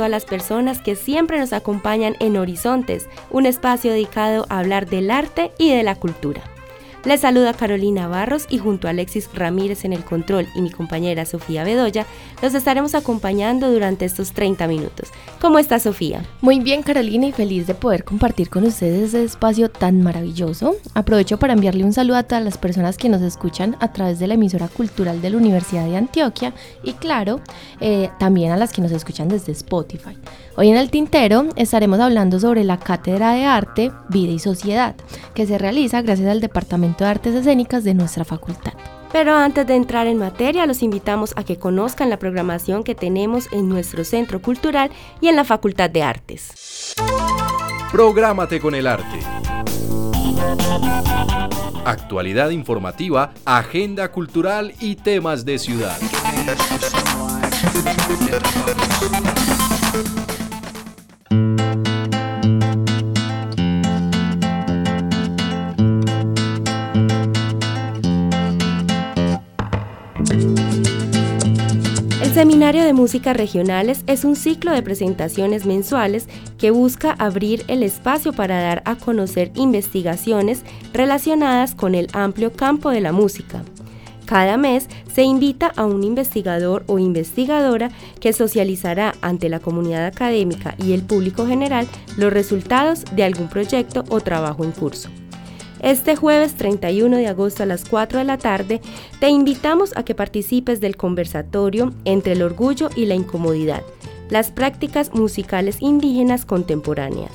Todas las personas que siempre nos acompañan en Horizontes, un espacio dedicado a hablar del arte y de la cultura. Les saluda Carolina Barros y junto a Alexis Ramírez en el control y mi compañera Sofía Bedoya, los estaremos acompañando durante estos 30 minutos. ¿Cómo está Sofía? Muy bien Carolina y feliz de poder compartir con ustedes este espacio tan maravilloso. Aprovecho para enviarle un saludo a todas las personas que nos escuchan a través de la emisora cultural de la Universidad de Antioquia y claro, eh, también a las que nos escuchan desde Spotify. Hoy en el Tintero estaremos hablando sobre la Cátedra de Arte, Vida y Sociedad, que se realiza gracias al Departamento de Artes Escénicas de nuestra facultad. Pero antes de entrar en materia, los invitamos a que conozcan la programación que tenemos en nuestro Centro Cultural y en la Facultad de Artes. Prográmate con el arte. Actualidad informativa, agenda cultural y temas de ciudad. Seminario de Música Regionales es un ciclo de presentaciones mensuales que busca abrir el espacio para dar a conocer investigaciones relacionadas con el amplio campo de la música. Cada mes se invita a un investigador o investigadora que socializará ante la comunidad académica y el público general los resultados de algún proyecto o trabajo en curso. Este jueves 31 de agosto a las 4 de la tarde te invitamos a que participes del conversatorio entre el orgullo y la incomodidad, las prácticas musicales indígenas contemporáneas,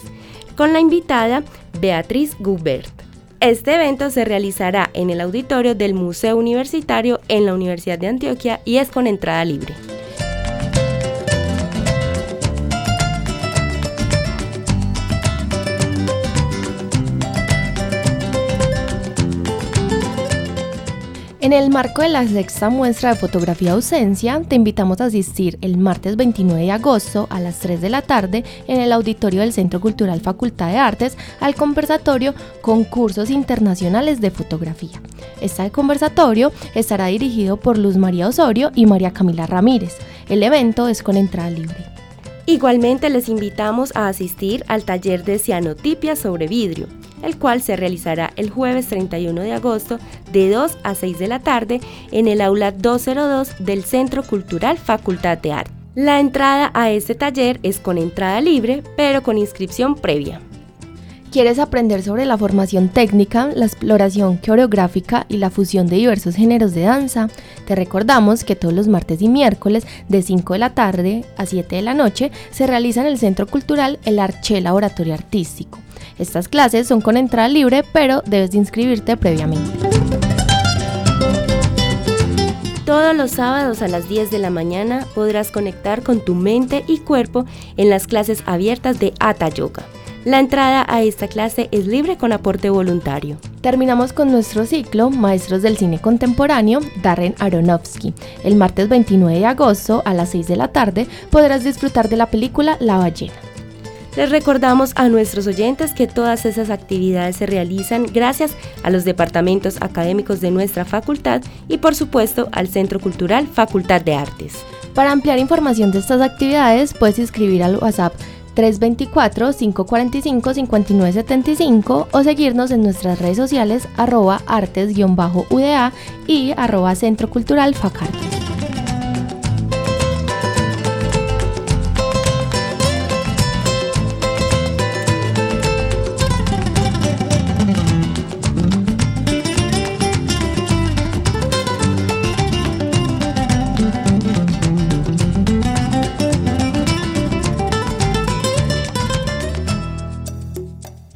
con la invitada Beatriz Gubert. Este evento se realizará en el auditorio del Museo Universitario en la Universidad de Antioquia y es con entrada libre. En el marco de la sexta muestra de fotografía ausencia, te invitamos a asistir el martes 29 de agosto a las 3 de la tarde en el auditorio del Centro Cultural Facultad de Artes al conversatorio Concursos Internacionales de Fotografía. Este conversatorio estará dirigido por Luz María Osorio y María Camila Ramírez. El evento es con entrada libre. Igualmente les invitamos a asistir al taller de cianotipia sobre vidrio el cual se realizará el jueves 31 de agosto de 2 a 6 de la tarde en el aula 202 del Centro Cultural Facultad de Arte. La entrada a este taller es con entrada libre, pero con inscripción previa. ¿Quieres aprender sobre la formación técnica, la exploración coreográfica y la fusión de diversos géneros de danza? Te recordamos que todos los martes y miércoles de 5 de la tarde a 7 de la noche se realiza en el Centro Cultural el Arché Laboratorio Artístico. Estas clases son con entrada libre, pero debes de inscribirte previamente. Todos los sábados a las 10 de la mañana podrás conectar con tu mente y cuerpo en las clases abiertas de Ata Yoga. La entrada a esta clase es libre con aporte voluntario. Terminamos con nuestro ciclo Maestros del Cine Contemporáneo, Darren Aronofsky. El martes 29 de agosto a las 6 de la tarde podrás disfrutar de la película La ballena. Les recordamos a nuestros oyentes que todas esas actividades se realizan gracias a los departamentos académicos de nuestra facultad y por supuesto al Centro Cultural Facultad de Artes. Para ampliar información de estas actividades puedes escribir al WhatsApp 324-545-5975 o seguirnos en nuestras redes sociales arroba artes-uda y arroba Centro Cultural.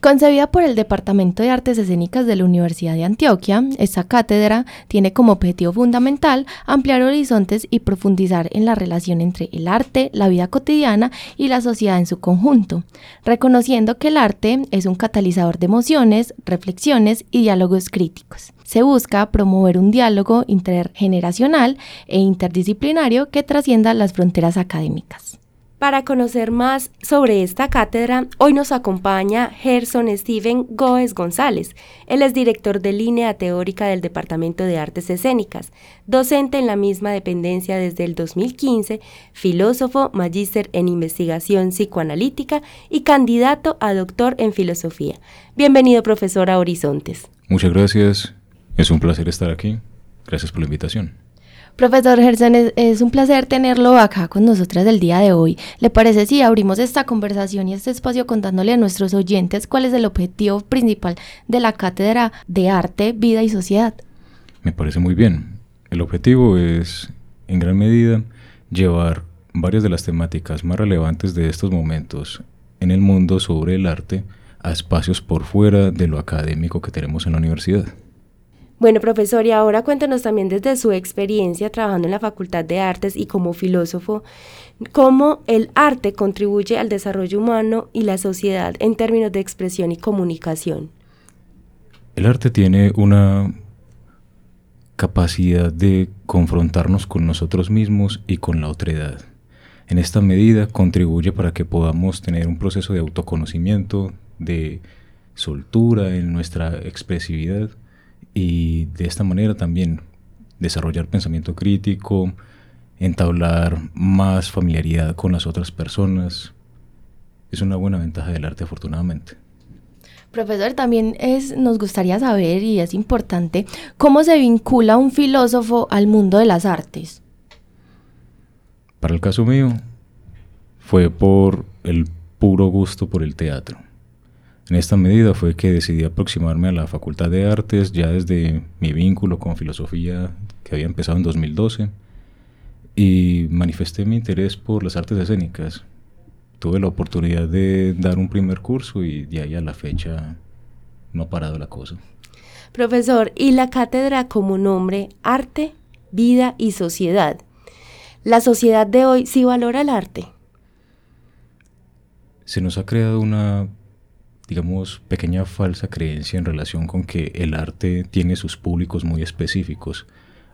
Concebida por el Departamento de Artes Escénicas de la Universidad de Antioquia, esta cátedra tiene como objetivo fundamental ampliar horizontes y profundizar en la relación entre el arte, la vida cotidiana y la sociedad en su conjunto, reconociendo que el arte es un catalizador de emociones, reflexiones y diálogos críticos. Se busca promover un diálogo intergeneracional e interdisciplinario que trascienda las fronteras académicas. Para conocer más sobre esta cátedra, hoy nos acompaña Gerson Steven Góez González. Él es director de línea teórica del Departamento de Artes Escénicas, docente en la misma dependencia desde el 2015, filósofo, magíster en investigación psicoanalítica y candidato a doctor en filosofía. Bienvenido, profesor, a Horizontes. Muchas gracias. Es un placer estar aquí. Gracias por la invitación. Profesor Gerson, es, un placer tenerlo acá con nosotras el día de hoy. ¿Le parece si abrimos esta conversación y este espacio contándole a nuestros oyentes cuál es el objetivo principal de la Cátedra de Arte, Vida y Sociedad? Me parece muy bien. El objetivo es, en gran medida, llevar varias de las temáticas más relevantes de estos momentos en el mundo sobre el arte a espacios por fuera de lo académico que tenemos en la universidad. Bueno, profesor, y ahora cuéntanos también desde su experiencia trabajando en la Facultad de Artes y como filósofo, cómo el arte contribuye al desarrollo humano y la sociedad en términos de expresión y comunicación. El arte tiene una capacidad de confrontarnos con nosotros mismos y con la otredad. En esta medida contribuye para que podamos tener un proceso de autoconocimiento, de soltura en nuestra expresividad, y de esta manera también desarrollar pensamiento crítico, entablar más familiaridad con las otras personas. Es una buena ventaja del arte, afortunadamente. Profesor, también es, nos gustaría saber, y es importante, cómo se vincula un filósofo al mundo de las artes. Para el caso mío, fue por el puro gusto por el teatro. En esta medida fue que decidí aproximarme a la Facultad de Artes ya desde mi vínculo con filosofía que había empezado en 2012 y manifesté mi interés por las artes escénicas. Tuve la oportunidad de dar un primer curso y de ahí a la fecha no ha parado la cosa. Profesor, ¿y la cátedra como nombre Arte, Vida y Sociedad? ¿La sociedad de hoy sí valora el arte? Se nos ha creado una digamos, pequeña falsa creencia en relación con que el arte tiene sus públicos muy específicos.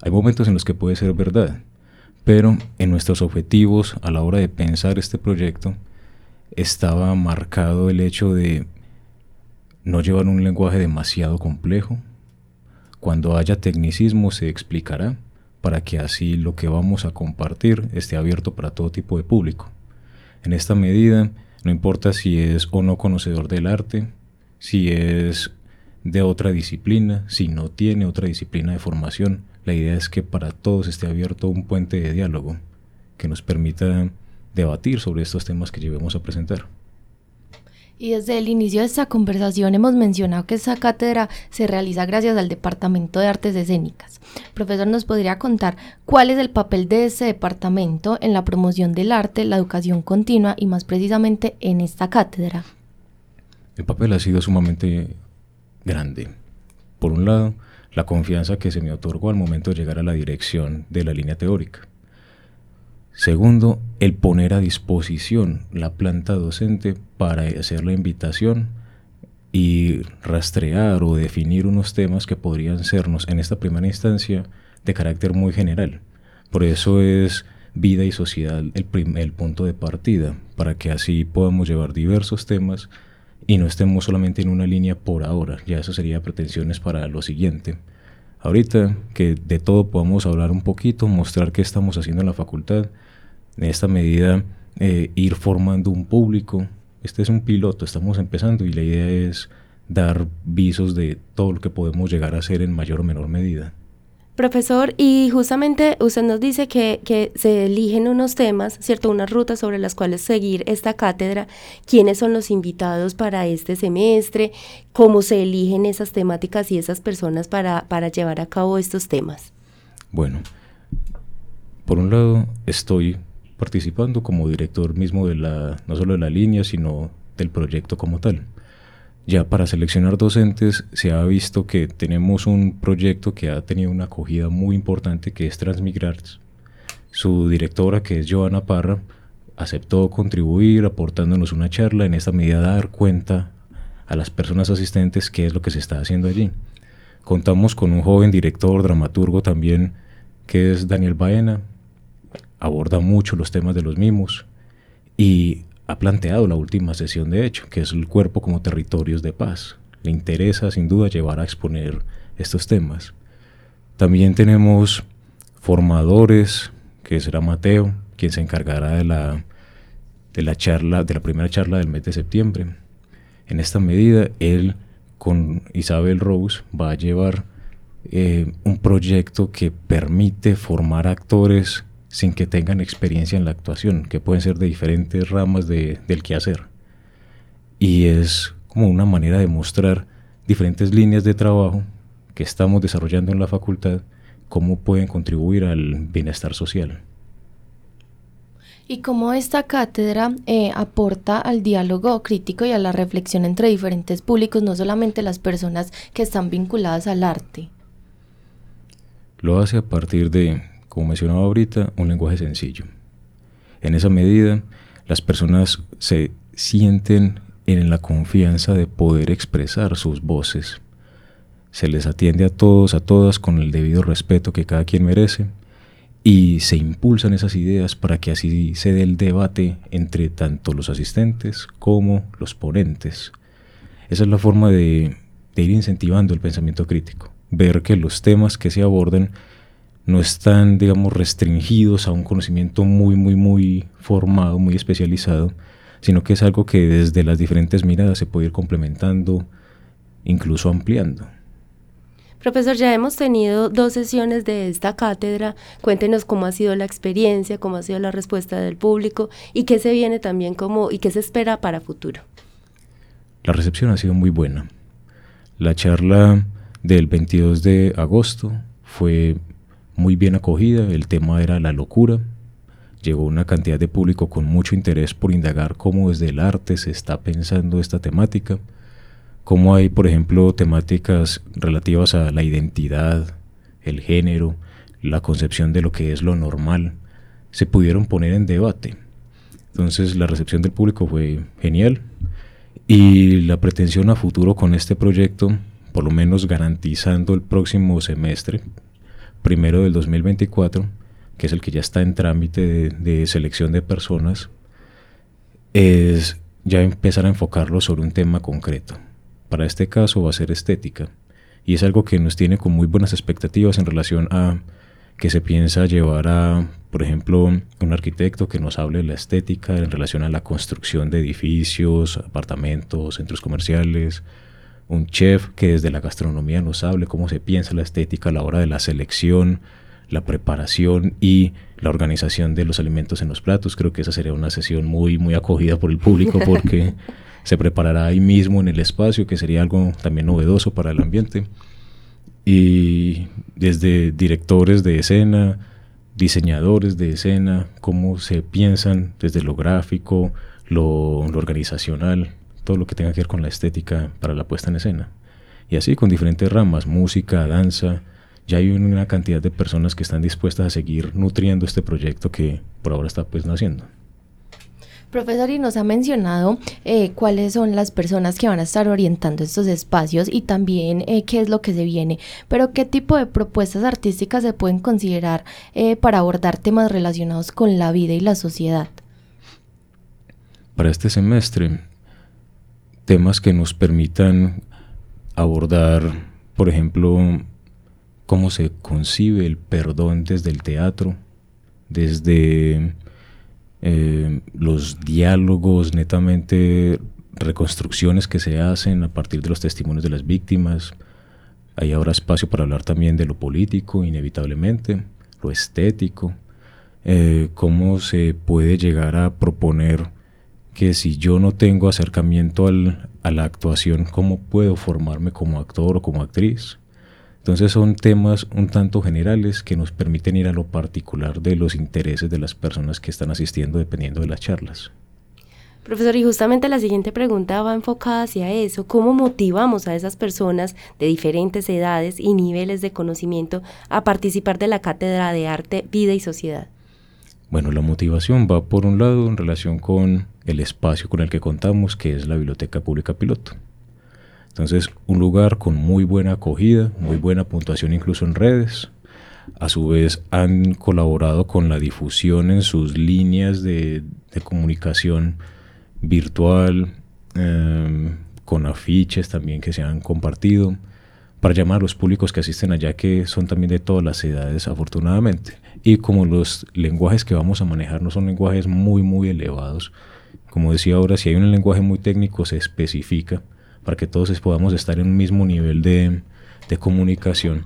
Hay momentos en los que puede ser verdad, pero en nuestros objetivos a la hora de pensar este proyecto estaba marcado el hecho de no llevar un lenguaje demasiado complejo. Cuando haya tecnicismo se explicará para que así lo que vamos a compartir esté abierto para todo tipo de público. En esta medida, no importa si es o no conocedor del arte, si es de otra disciplina, si no tiene otra disciplina de formación. La idea es que para todos esté abierto un puente de diálogo que nos permita debatir sobre estos temas que llevemos a presentar. Y desde el inicio de esta conversación hemos mencionado que esta cátedra se realiza gracias al Departamento de Artes Escénicas. Profesor, ¿nos podría contar cuál es el papel de ese departamento en la promoción del arte, la educación continua y más precisamente en esta cátedra? El papel ha sido sumamente grande. Por un lado, la confianza que se me otorgó al momento de llegar a la dirección de la línea teórica. Segundo, el poner a disposición la planta docente para hacer la invitación y rastrear o definir unos temas que podrían sernos en esta primera instancia de carácter muy general. Por eso es vida y sociedad el, el punto de partida, para que así podamos llevar diversos temas y no estemos solamente en una línea por ahora, ya eso sería pretensiones para lo siguiente. Ahorita que de todo podamos hablar un poquito, mostrar qué estamos haciendo en la facultad, en esta medida eh, ir formando un público. Este es un piloto, estamos empezando y la idea es dar visos de todo lo que podemos llegar a hacer en mayor o menor medida. Profesor, y justamente usted nos dice que, que, se eligen unos temas, ¿cierto? Unas rutas sobre las cuales seguir esta cátedra. ¿Quiénes son los invitados para este semestre? ¿Cómo se eligen esas temáticas y esas personas para, para llevar a cabo estos temas? Bueno, por un lado estoy participando como director mismo de la, no solo de la línea, sino del proyecto como tal. Ya para seleccionar docentes se ha visto que tenemos un proyecto que ha tenido una acogida muy importante que es Transmigrarts. Su directora, que es Joana Parra, aceptó contribuir aportándonos una charla, en esta medida dar cuenta a las personas asistentes qué es lo que se está haciendo allí. Contamos con un joven director, dramaturgo también, que es Daniel Baena, aborda mucho los temas de los mimos y ha planteado la última sesión de hecho, que es el cuerpo como territorios de paz. Le interesa sin duda llevar a exponer estos temas. También tenemos formadores, que será Mateo, quien se encargará de la, de la charla, de la primera charla del mes de septiembre. En esta medida, él con Isabel Rose va a llevar eh, un proyecto que permite formar actores sin que tengan experiencia en la actuación, que pueden ser de diferentes ramas de, del quehacer. Y es como una manera de mostrar diferentes líneas de trabajo que estamos desarrollando en la facultad, cómo pueden contribuir al bienestar social. Y cómo esta cátedra eh, aporta al diálogo crítico y a la reflexión entre diferentes públicos, no solamente las personas que están vinculadas al arte. Lo hace a partir de como mencionaba ahorita, un lenguaje sencillo. En esa medida, las personas se sienten en la confianza de poder expresar sus voces. Se les atiende a todos, a todas, con el debido respeto que cada quien merece y se impulsan esas ideas para que así se dé el debate entre tanto los asistentes como los ponentes. Esa es la forma de, ir incentivando el pensamiento crítico, ver que los temas que se abordan no están, digamos, restringidos a un conocimiento muy, muy, muy formado, muy especializado, sino que es algo que desde las diferentes miradas se puede ir complementando, incluso ampliando. Profesor, ya hemos tenido dos sesiones de esta cátedra. Cuéntenos cómo ha sido la experiencia, cómo ha sido la respuesta del público y qué se viene también como y qué se espera para futuro. La recepción ha sido muy buena. La charla del 22 de agosto fue muy bien acogida, el tema era la locura. Llegó una cantidad de público con mucho interés por indagar cómo desde el arte se está pensando esta temática, cómo hay, por ejemplo, temáticas relativas a la identidad, el género, la concepción de lo que es lo normal, se pudieron poner en debate. Entonces la recepción del público fue genial y la pretensión a futuro con este proyecto, por lo menos garantizando el próximo semestre, primero del 2024, que es el que ya está en trámite de, selección de personas, es ya empezar a enfocarlo sobre un tema concreto. Para este caso va a ser estética y es algo que nos tiene con muy buenas expectativas en relación a que se piensa llevar a, por ejemplo, un arquitecto que nos hable de la estética en relación a la construcción de edificios, apartamentos, centros comerciales, un chef que desde la gastronomía nos hable cómo se piensa la estética a la hora de la selección, la preparación y la organización de los alimentos en los platos. Creo que esa sería una sesión muy, muy acogida por el público porque se preparará ahí mismo en el espacio, que sería algo también novedoso para el ambiente. Y desde directores de escena, diseñadores de escena, cómo se piensan desde lo gráfico, lo, lo organizacional, todo lo que tenga que ver con la estética para la puesta en escena. Y así con diferentes ramas, música, danza, ya hay una cantidad de personas que están dispuestas a seguir nutriendo este proyecto que por ahora está pues naciendo. Profesor, y nos ha mencionado eh, cuáles son las personas que van a estar orientando estos espacios y también eh, qué es lo que se viene, pero qué tipo de propuestas artísticas se pueden considerar eh, para abordar temas relacionados con la vida y la sociedad. Para este semestre temas que nos permitan abordar, por ejemplo, cómo se concibe el perdón desde el teatro, desde eh, los diálogos netamente reconstrucciones que se hacen a partir de los testimonios de las víctimas. Hay ahora espacio para hablar también de lo político, inevitablemente, lo estético, eh, cómo se puede llegar a proponer que si yo no tengo acercamiento al, a la actuación, ¿cómo puedo formarme como actor o como actriz? Entonces son temas un tanto generales que nos permiten ir a lo particular de los intereses de las personas que están asistiendo dependiendo de las charlas. Profesor, y justamente la siguiente pregunta va enfocada hacia eso. ¿Cómo motivamos a esas personas de diferentes edades y niveles de conocimiento a participar de la Cátedra de Arte, Vida y Sociedad? Bueno, la motivación va por un lado en relación con el espacio con el que contamos, que es la Biblioteca Pública Piloto. Entonces, un lugar con muy buena acogida, muy buena puntuación incluso en redes. A su vez, han colaborado con la difusión en sus líneas de, comunicación virtual, em, con afiches también que se han compartido, para llamar a los públicos que asisten allá, que son también de todas las edades, afortunadamente. Y como los lenguajes que vamos a manejar no son lenguajes muy, muy elevados, como decía ahora, si hay un lenguaje muy técnico, se especifica para que todos podamos estar en un mismo nivel de, de comunicación,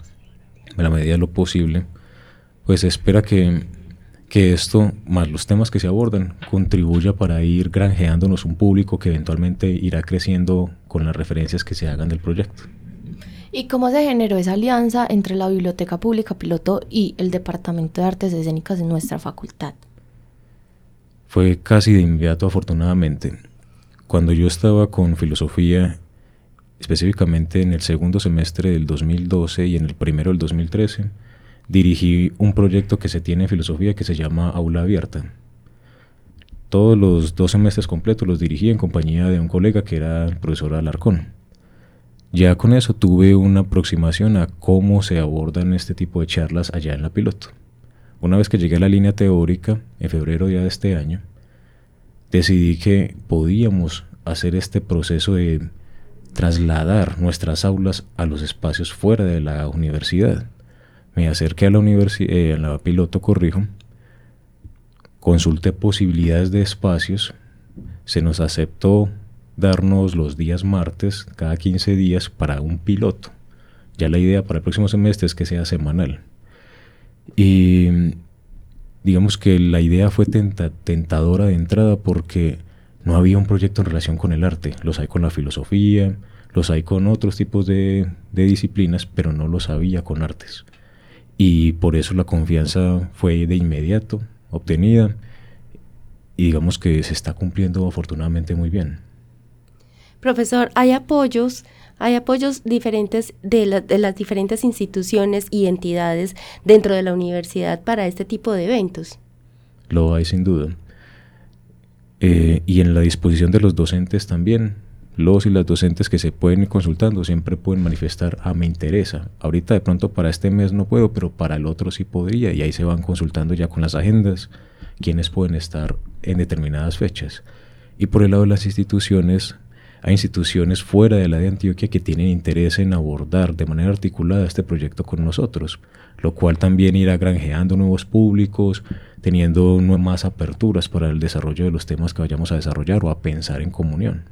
en la medida de lo posible, pues espera que que esto, más los temas que se abordan, contribuya para ir granjeándonos un público que eventualmente irá creciendo con las referencias que se hagan del proyecto. ¿Y cómo se generó esa alianza entre la Biblioteca Pública Piloto y el Departamento de Artes Escénicas de nuestra facultad? Fue casi de inmediato, afortunadamente. Cuando yo estaba con filosofía, específicamente en el segundo semestre del 2012 y en el primero del 2013, dirigí un proyecto que se tiene en filosofía que se llama Aula Abierta. Todos los dos semestres completos los dirigí en compañía de un colega que era el profesor Alarcón. Ya con eso tuve una aproximación a cómo se abordan este tipo de charlas allá en la piloto. Una vez que llegué a la línea teórica, en febrero ya de este año, decidí que podíamos hacer este proceso de trasladar nuestras aulas a los espacios fuera de la universidad me acerqué a la universidad, eh, a piloto corrijo, consulté posibilidades de espacios, se nos aceptó darnos los días martes cada 15 días para un piloto. Ya la idea para el próximo semestre es que sea semanal. Y digamos que la idea fue tentadora de entrada porque no había un proyecto en relación con el arte. Los hay con la filosofía, los hay con otros tipos de disciplinas, pero no los había con artes y por eso la confianza fue de inmediato obtenida y digamos que se está cumpliendo afortunadamente muy bien. Profesor, hay apoyos, hay apoyos diferentes de, las diferentes instituciones y entidades dentro de la universidad para este tipo de eventos. Lo hay sin duda. Eh, y en la disposición de los docentes también los y las docentes que se pueden ir consultando siempre pueden manifestar, ah, me interesa. Ahorita de pronto para este mes no puedo, pero para el otro sí podría. Y ahí se van consultando ya con las agendas quienes pueden estar en determinadas fechas. Y por el lado de las instituciones, hay instituciones fuera de la de Antioquia que tienen interés en abordar de manera articulada este proyecto con nosotros, lo cual también irá granjeando nuevos públicos, teniendo más aperturas para el desarrollo de los temas que vayamos a desarrollar o a pensar en comunión.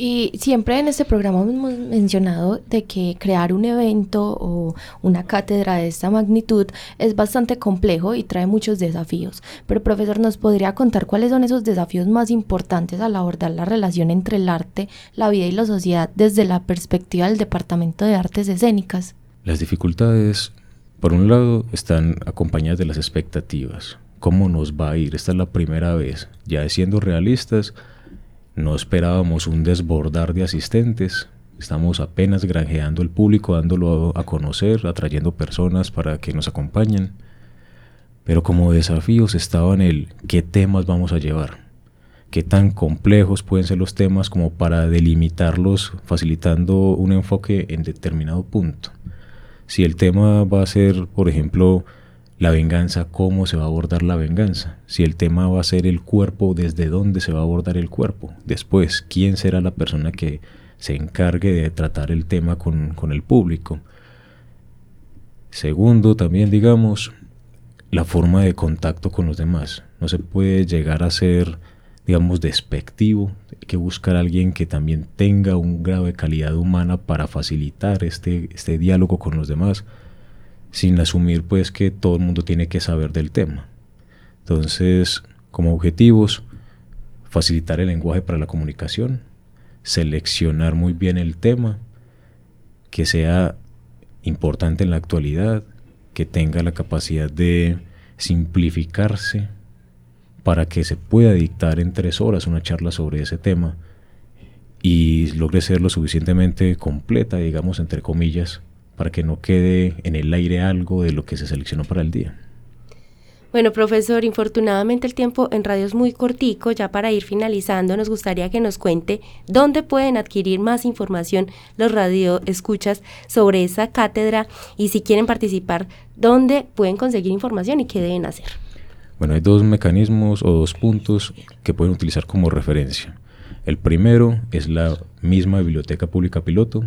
Y siempre en este programa hemos mencionado de que crear un evento o una cátedra de esta magnitud es bastante complejo y trae muchos desafíos. Pero profesor, ¿nos podría contar cuáles son esos desafíos más importantes al abordar la relación entre el arte, la vida y la sociedad desde la perspectiva del Departamento de Artes Escénicas? Las dificultades, por un lado, están acompañadas de las expectativas. ¿Cómo nos va a ir? Esta es la primera vez. Ya siendo realistas, no esperábamos un desbordar de asistentes. Estamos apenas granjeando el público, dándolo a conocer, atrayendo personas para que nos acompañen. Pero como desafíos estaban el qué temas vamos a llevar, qué tan complejos pueden ser los temas como para delimitarlos facilitando un enfoque en determinado punto. Si el tema va a ser, por ejemplo, la venganza, cómo se va a abordar la venganza, si el tema va a ser el cuerpo, desde dónde se va a abordar el cuerpo, después, quién será la persona que se encargue de tratar el tema con, con el público. Segundo, también digamos, la forma de contacto con los demás. No se puede llegar a ser digamos, despectivo. Hay que buscar a alguien que también tenga un grado de calidad humana para facilitar este, este diálogo con los demás, sin asumir pues que todo el mundo tiene que saber del tema. Entonces, como objetivos, facilitar el lenguaje para la comunicación, seleccionar muy bien el tema, que sea importante en la actualidad, que tenga la capacidad de simplificarse para que se pueda dictar en tres horas una charla sobre ese tema y logre ser lo suficientemente completa, digamos, entre comillas, para que no quede en el aire algo de lo que se seleccionó para el día. Bueno, profesor, infortunadamente el tiempo en radio es muy cortico. Ya para ir finalizando, nos gustaría que nos cuente dónde pueden adquirir más información los radioescuchas sobre esa cátedra y si quieren participar, dónde pueden conseguir información y qué deben hacer. Bueno, hay dos mecanismos o dos puntos que pueden utilizar como referencia. El primero es la misma Biblioteca Pública Piloto.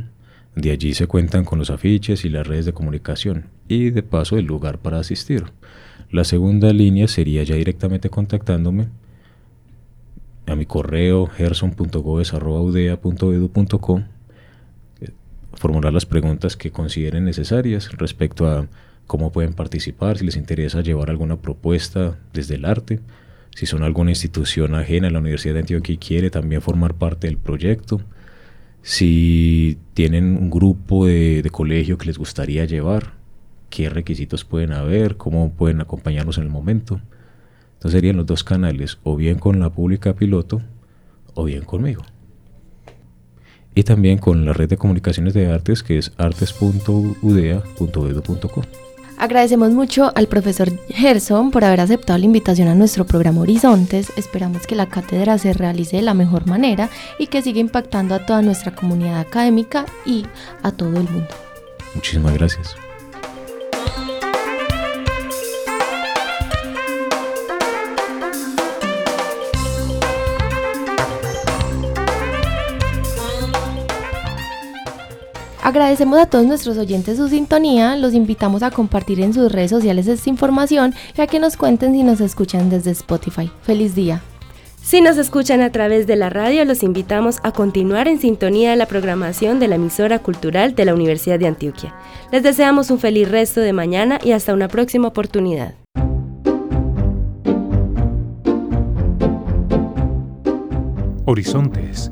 De allí se cuentan con los afiches y las redes de comunicación y de paso el lugar para asistir. La segunda línea sería ya directamente contactándome a mi correo gerson.goes.udea.edu.co eh, formular las preguntas que consideren necesarias respecto a cómo pueden participar, si les interesa llevar alguna propuesta desde el arte, si son alguna institución ajena a la Universidad de Antioquia y quiere también formar parte del proyecto, si tienen un grupo de, de colegio que les gustaría llevar, qué requisitos pueden haber, cómo pueden acompañarnos en el momento. Entonces serían los dos canales, o bien con la pública piloto, o bien conmigo. Y también con la red de comunicaciones de artes que es artes.udea.edu.co. Agradecemos mucho al profesor Gerson por haber aceptado la invitación a nuestro programa Horizontes. Esperamos que la cátedra se realice de la mejor manera y que siga impactando a toda nuestra comunidad académica y a todo el mundo. Muchísimas gracias. Agradecemos a todos nuestros oyentes su sintonía, los invitamos a compartir en sus redes sociales esta información y a que nos cuenten si nos escuchan desde Spotify. Feliz día. Si nos escuchan a través de la radio, los invitamos a continuar en sintonía de la programación de la emisora cultural de la Universidad de Antioquia. Les deseamos un feliz resto de mañana y hasta una próxima oportunidad. Horizontes